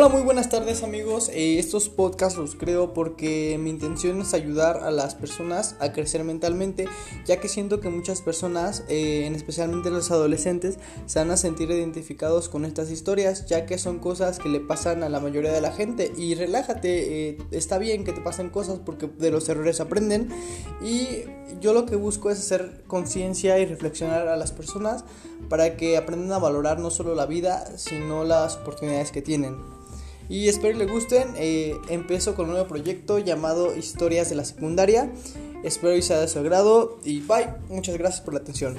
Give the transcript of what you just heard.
Hola, muy buenas tardes amigos. Eh, estos podcasts los creo porque mi intención es ayudar a las personas a crecer mentalmente, ya que siento que muchas personas, eh, especialmente los adolescentes, se van a sentir identificados con estas historias, ya que son cosas que le pasan a la mayoría de la gente. Y relájate, eh, está bien que te pasen cosas porque de los errores aprenden. Y yo lo que busco es hacer conciencia y reflexionar a las personas para que aprendan a valorar no solo la vida, sino las oportunidades que tienen. Y espero que les gusten. Eh, empiezo con un nuevo proyecto llamado Historias de la Secundaria. Espero que sea de su agrado. Y bye. Muchas gracias por la atención.